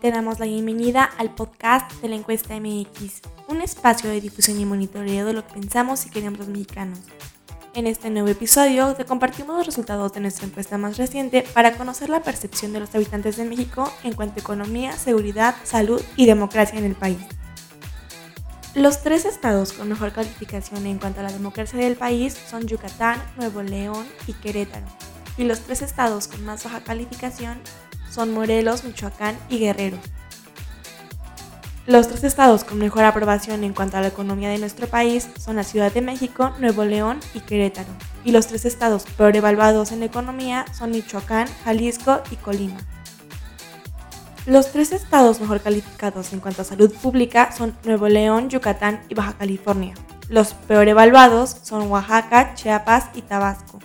Te damos la bienvenida al podcast de la encuesta MX, un espacio de difusión y monitoreo de lo que pensamos y queremos los mexicanos. En este nuevo episodio te compartimos los resultados de nuestra encuesta más reciente para conocer la percepción de los habitantes de México en cuanto a economía, seguridad, salud y democracia en el país. Los tres estados con mejor calificación en cuanto a la democracia del país son Yucatán, Nuevo León y Querétaro. Y los tres estados con más baja calificación son Morelos, Michoacán y Guerrero. Los tres estados con mejor aprobación en cuanto a la economía de nuestro país son la Ciudad de México, Nuevo León y Querétaro. Y los tres estados peor evaluados en economía son Michoacán, Jalisco y Colima. Los tres estados mejor calificados en cuanto a salud pública son Nuevo León, Yucatán y Baja California. Los peor evaluados son Oaxaca, Chiapas y Tabasco.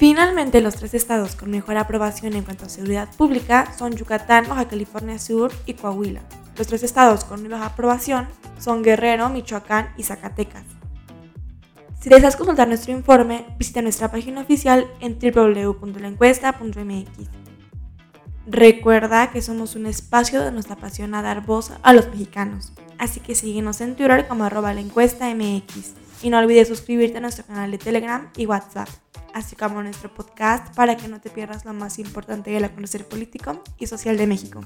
Finalmente, los tres estados con mejor aprobación en cuanto a seguridad pública son Yucatán, Baja California Sur y Coahuila. Los tres estados con baja aprobación son Guerrero, Michoacán y Zacatecas. Si deseas consultar nuestro informe, visita nuestra página oficial en www.laencuesta.mx. Recuerda que somos un espacio donde nos apasiona dar voz a los mexicanos, así que síguenos en Twitter como arroba la encuesta MX y no olvides suscribirte a nuestro canal de Telegram y WhatsApp así como nuestro podcast para que no te pierdas lo más importante del acontecer político y social de México.